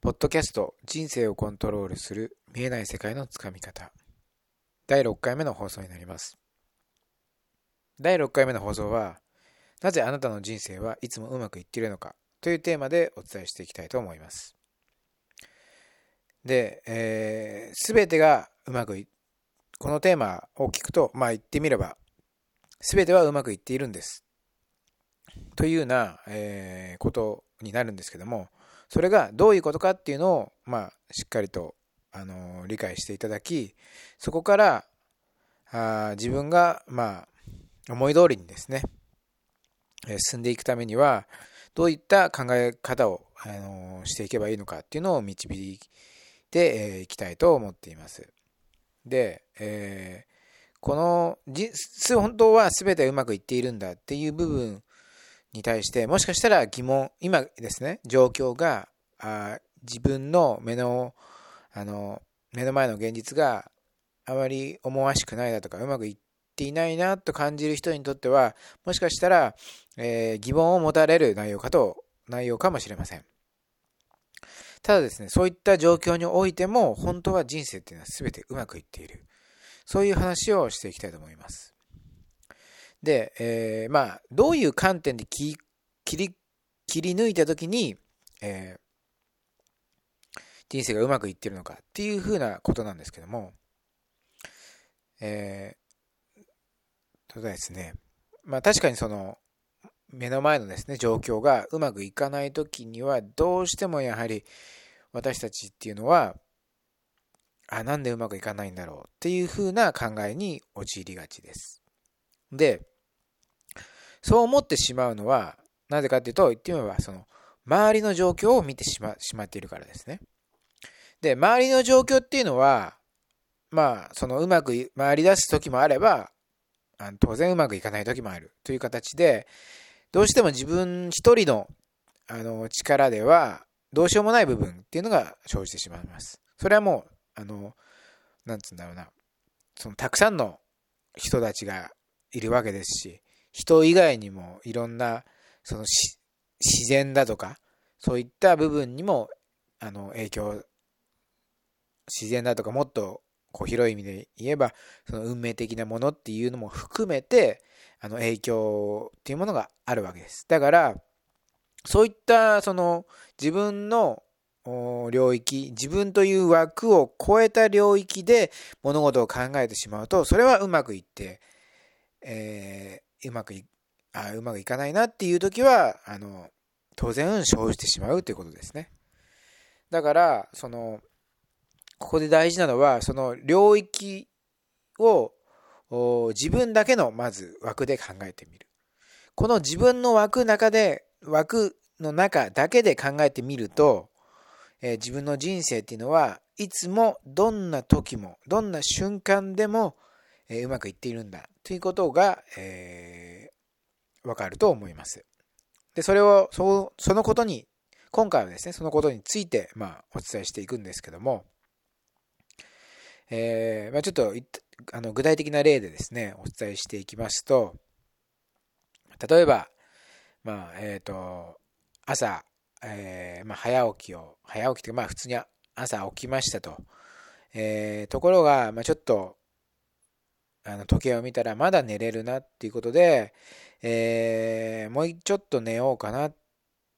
ポッドキャスト人生をコントロールする見えない世界のつかみ方。第6回目の放送になります。第6回目の放送はなぜあなたの人生はいつもうまくいっているのかというテーマでお伝えしていきたいと思います。で、えー、全てがうまくいこのテーマを聞くとまあ言ってみれば全てはうまくいっているんです。というような、えー、ことになるんですけどもそれがどういうことかっていうのを、まあ、しっかりと、あの理解していただき、そこからあ自分が、まあ、思い通りにですね、え進んでいくためには、どういった考え方を、あのしていけばいいのかっていうのを導いてい、えきたいと思っています。で、えー、このじ、本当は全てうまくいっているんだっていう部分に対して、もしかしたら疑問、今ですね、状況が、あ自分の目の、あの、目の前の現実があまり思わしくないだとか、うまくいっていないなと感じる人にとっては、もしかしたら、えー、疑問を持たれる内容かと、内容かもしれません。ただですね、そういった状況においても、本当は人生っていうのは全てうまくいっている。そういう話をしていきたいと思います。で、えー、まあ、どういう観点で切り、切り抜いたときに、えー、人生がうまくいってるのかっていうふうなことなんですけども、えー、とですね、まあ確かにその、目の前のですね、状況がうまくいかないときには、どうしてもやはり私たちっていうのは、あ、なんでうまくいかないんだろうっていうふうな考えに陥りがちです。で、そう思ってしまうのは、なぜかっていうと、言ってみれば、その、周りの状況を見てしましまっているからですね。で、周りの状況っていうのは、まあ、そのうまく回り出す時もあれば、あの当然うまくいかない時もあるという形で、どうしても自分一人のあの力ではどうしようもない部分っていうのが生じてしまいます。それはもう、あの、なんつうんだろうな、そのたくさんの人たちがいるわけですし、人以外にもいろんな、その自然だとか、そういった部分にも、あの、影響、自然だとかもっとこう広い意味で言えば、その運命的なものっていうのも含めて、あの影響っていうものがあるわけです。だから、そういったその自分の領域、自分という枠を超えた領域で物事を考えてしまうと、それはうまくいって、えー、うまくい、あうまくいかないなっていう時は、あの、当然生じてしまうということですね。だから、その、ここで大事なのは、その領域を自分だけのまず枠で考えてみる。この自分の枠中で、枠の中だけで考えてみると、えー、自分の人生っていうのはいつもどんな時も、どんな瞬間でも、えー、うまくいっているんだということが、えー、わかると思います。で、それを、そそのことに、今回はですね、そのことについて、まあ、お伝えしていくんですけども、えー、まあ、ちょっと、あの、具体的な例でですね、お伝えしていきますと、例えば、まあ、えっ、ー、と、朝、えー、まあ、早起きを、早起きというか、まあ、普通に朝起きましたと。えー、ところが、まあ、ちょっと、あの時計を見たらまだ寝れるなっていうことで、えー、もうちょっと寝ようかなっ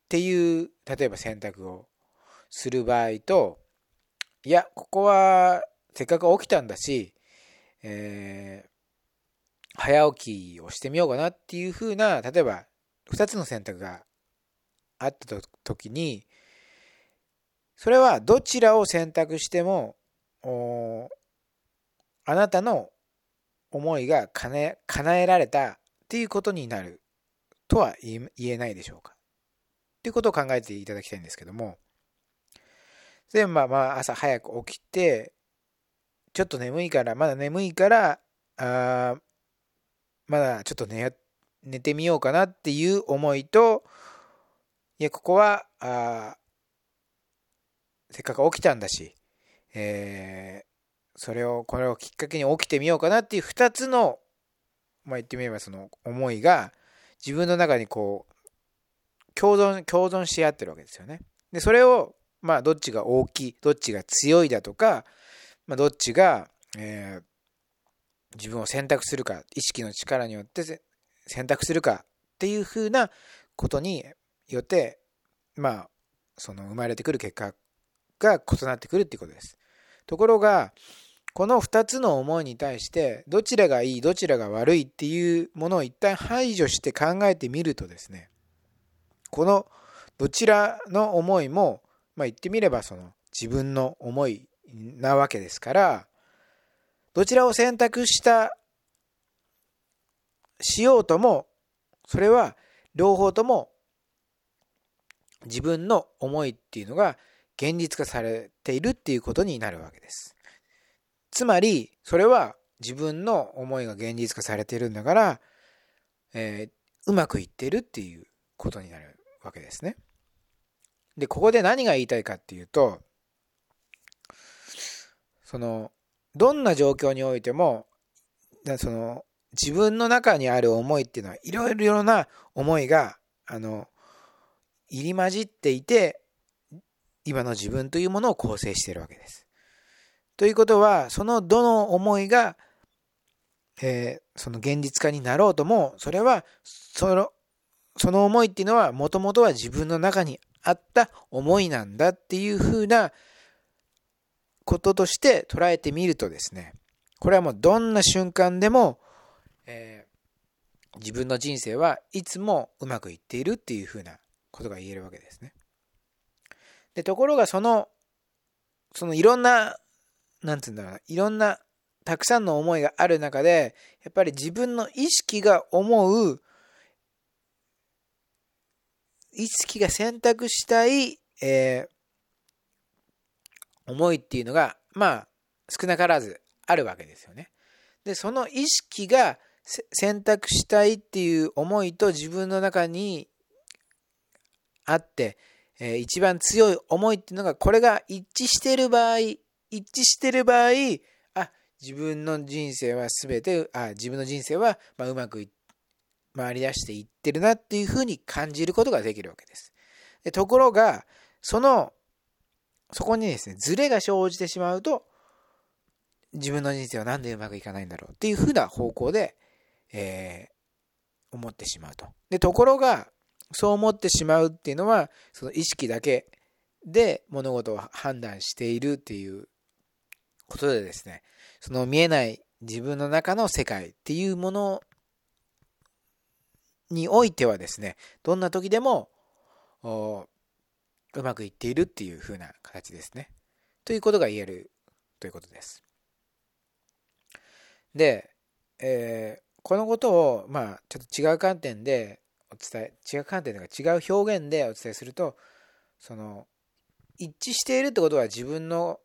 ていう、例えば選択をする場合と、いや、ここはせっかく起きたんだし、えー、早起きをしてみようかなっていうふうな、例えば2つの選択があった時に、それはどちらを選択しても、あなたの思いが叶えられたっていうことになるとは言えないでしょうか。っていうことを考えていただきたいんですけども、で、まあまあ朝早く起きて、ちょっと眠いから、まだ眠いから、あまだちょっと寝寝てみようかなっていう思いと、いや、ここは、あせっかく起きたんだし、えそれを、これをきっかけに起きてみようかなっていう二つの、まあ言ってみればその思いが自分の中にこう、共存、共存し合ってるわけですよね。で、それをまあ、どっちが大きい、どっちが強いだとか、まあ、どっちが、えー、自分を選択するか、意識の力によって選択するかっていうふうなことによって、まあ、その生まれてくる結果が異なってくるっていうことです。ところが、この2つの思いに対して、どちらがいい、どちらが悪いっていうものを一旦排除して考えてみるとですね、このどちらの思いも、まあ、言ってみればその自分の思いなわけですから、どちらを選択したしようとも、それは両方とも自分の思いっていうのが現実化されているっていうことになるわけです。つまり、それは自分の思いが現実化されているんだから、えー、うまくいってるっていうことになるわけですね。で、ここで何が言いたいかっていうと、その、どんな状況においても、その、自分の中にある思いっていうのは、いろいろな思いが、あの、入り混じっていて、今の自分というものを構成しているわけです。ということは、そのどの思いが、えー、その現実化になろうとも、それは、その、その思いっていうのは、もともとは自分の中にあった思いなんだっていうふうなこととして捉えてみるとですね、これはもうどんな瞬間でも、えー、自分の人生はいつもうまくいっているっていうふうなことが言えるわけですね。で、ところがその、そのいろんな、なんつうんだろうな、いろんなたくさんの思いがある中で、やっぱり自分の意識が思う、意識が選択したい、えー、思いっていうのが、まあ、少なからずあるわけですよね。で、その意識が選択したいっていう思いと自分の中にあって、えー、一番強い思いっていうのが、これが一致している場合、一致してる場合、あ、自分の人生は全て、あ、自分の人生は、ま、うまく回り出していってるなっていうふうに感じることができるわけです。でところが、そのそこにですね、ズレが生じてしまうと、自分の人生は何でうまくいかないんだろうっていうふうな方向で、えー、思ってしまうと。で、ところが、そう思ってしまうっていうのは、その意識だけで物事を判断しているっていうことでですね、その見えない自分の中の世界っていうものにおいてはですね、どんな時でも、うまくいっているっていう風な形ですね。ということが言えるということです。で、えー、このことを、まあ、ちょっと違う観点でお伝え、違う観点というか違う表現でお伝えすると、その、一致しているってことは自分の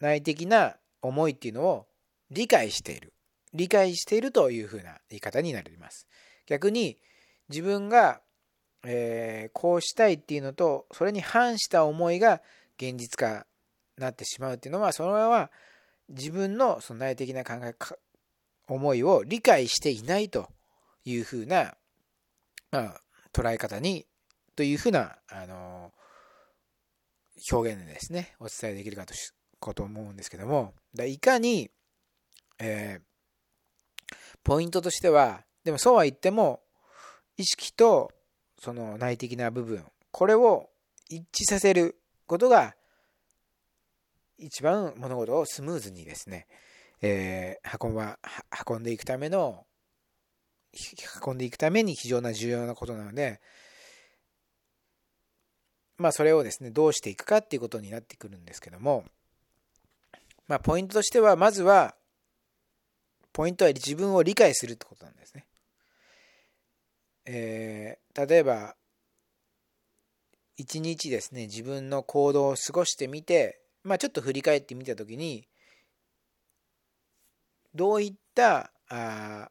内的な思いっていうのを理解している。理解しているというふうな言い方になります。逆に自分がえー、こうしたいっていうのとそれに反した思いが現実化なってしまうっていうのはそれは自分のその内的な考え思いを理解していないというふうな、まあ、捉え方にというふうな、あの表現でですねお伝えできるかとしこと思うんですけどもいかに、えー、ポイントとしてはでもそうは言っても意識とその内的な部分、これを一致させることが、一番物事をスムーズにですね、えー、運ば、運んでいくための、運んでいくために非常な重要なことなので、まあそれをですね、どうしていくかっていうことになってくるんですけども、まあポイントとしては、まずは、ポイントは自分を理解するってことなんですね。えー、例えば一日ですね自分の行動を過ごしてみて、まあ、ちょっと振り返ってみた時にどういったあ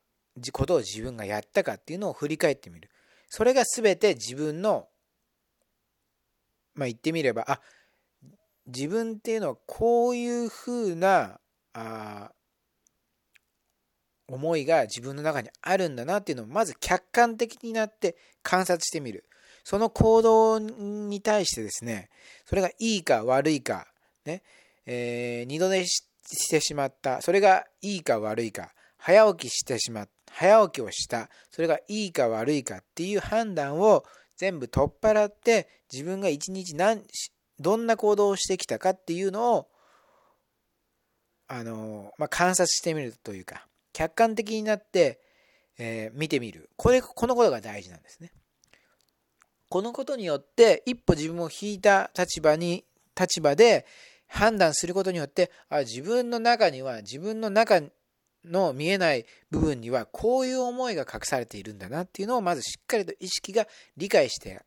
ことを自分がやったかっていうのを振り返ってみるそれが全て自分のまあ言ってみればあ自分っていうのはこういうふうなあ思いが自分の中にあるんだなっていうのをまず客観的になって観察してみる。その行動に対してですね、それがいいか悪いか、ね、えー、二度寝してしまった、それがいいか悪いか、早起きしてしまった、早起きをした、それがいいか悪いかっていう判断を全部取っ払って、自分が一日何、どんな行動をしてきたかっていうのを、あの、まあ、観察してみるというか、客観的になって、えー、見てみる。これ、このことが大事なんですね。このことによって、一歩自分を引いた立場に、立場で判断することによって、あ自分の中には、自分の中の見えない部分には、こういう思いが隠されているんだなっていうのを、まずしっかりと意識が理解して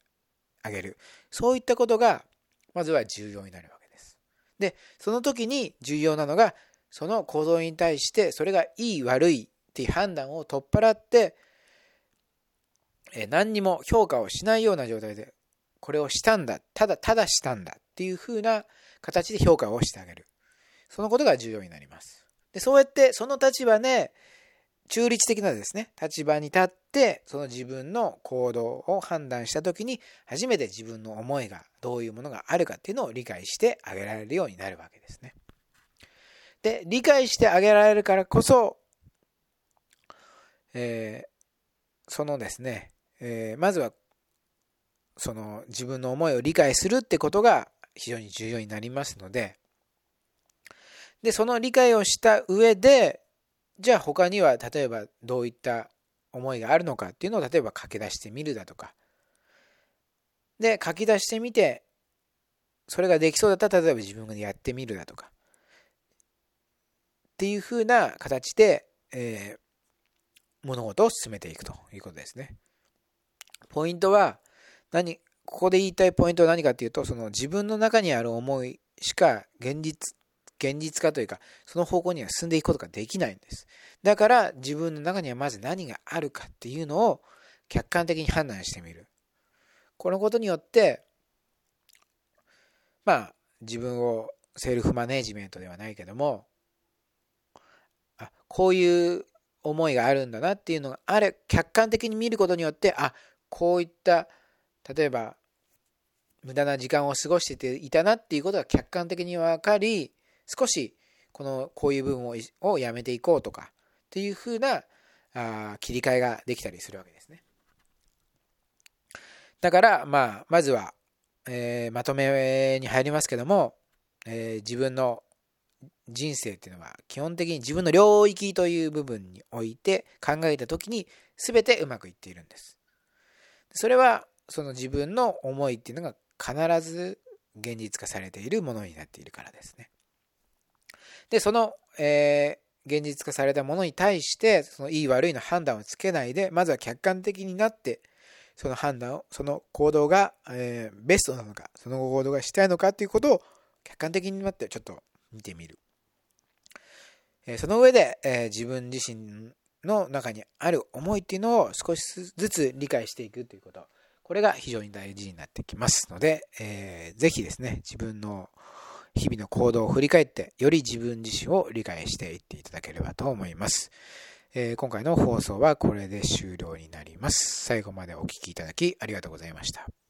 あげる。そういったことが、まずは重要になるわけです。で、その時に重要なのが、その行動に対して、それがいい悪いっていう判断を取っ払って、何にも評価をしないような状態で、これをしたんだ、ただただしたんだっていう風な形で評価をしてあげる。そのことが重要になります。で、そうやってその立場で、中立的なですね、立場に立って、その自分の行動を判断したときに、初めて自分の思いがどういうものがあるかっていうのを理解してあげられるようになるわけですね。で、理解してあげられるからこそ、えー、そのですね、えー、まずはその自分の思いを理解するってことが非常に重要になりますので、で、その理解をした上で、じゃあ他には例えばどういった思いがあるのかっていうのを例えば書き出してみるだとか。で、書き出してみて、それができそうだったら例えば自分がやってみるだとか。っていうふうな形で、え物事を進めていくということですね。ポイントは、何、ここで言いたいポイントは何かっていうと、その自分の中にある思いしか現実、現実化というか、その方向には進んでいくことができないんです。だから自分の中にはまず何があるかっていうのを客観的に判断してみる。このことによって、まあ、自分をセルフマネジメントではないけども、あこういう思いがあるんだなっていうのがあれ客観的に見ることによってあこういった例えば無駄な時間を過ごしていたなっていうことが客観的に分かり少しこのこういう部分ををやめていこうとかっていうふうなあ切り替えができたりするわけですね。だからまあまずは、えー、まとめに入りますけども、えー、自分の人生っていうのは基本的に自分の領域という部分において考えた時に全てうまくいっているんです。それはその自分の思いっていうのが必ず現実化されているものになっているからですね。で、その、えー、現実化されたものに対して、そのいい悪いの判断をつけないで、まずは客観的になって、その判断を、その行動が、えー、ベストなのか、その行動がしたいのかっていうことを客観的になってちょっと見てみる。えその上で、え自分自身の中にある思いっていうのを少しずつ理解していくということ。これが非常に大事になってきますので、えー、ぜひですね、自分の日々の行動を振り返って、より自分自身を理解していっていただければと思います。えー、今回の放送はこれで終了になります。最後までお聴きいただきありがとうございました。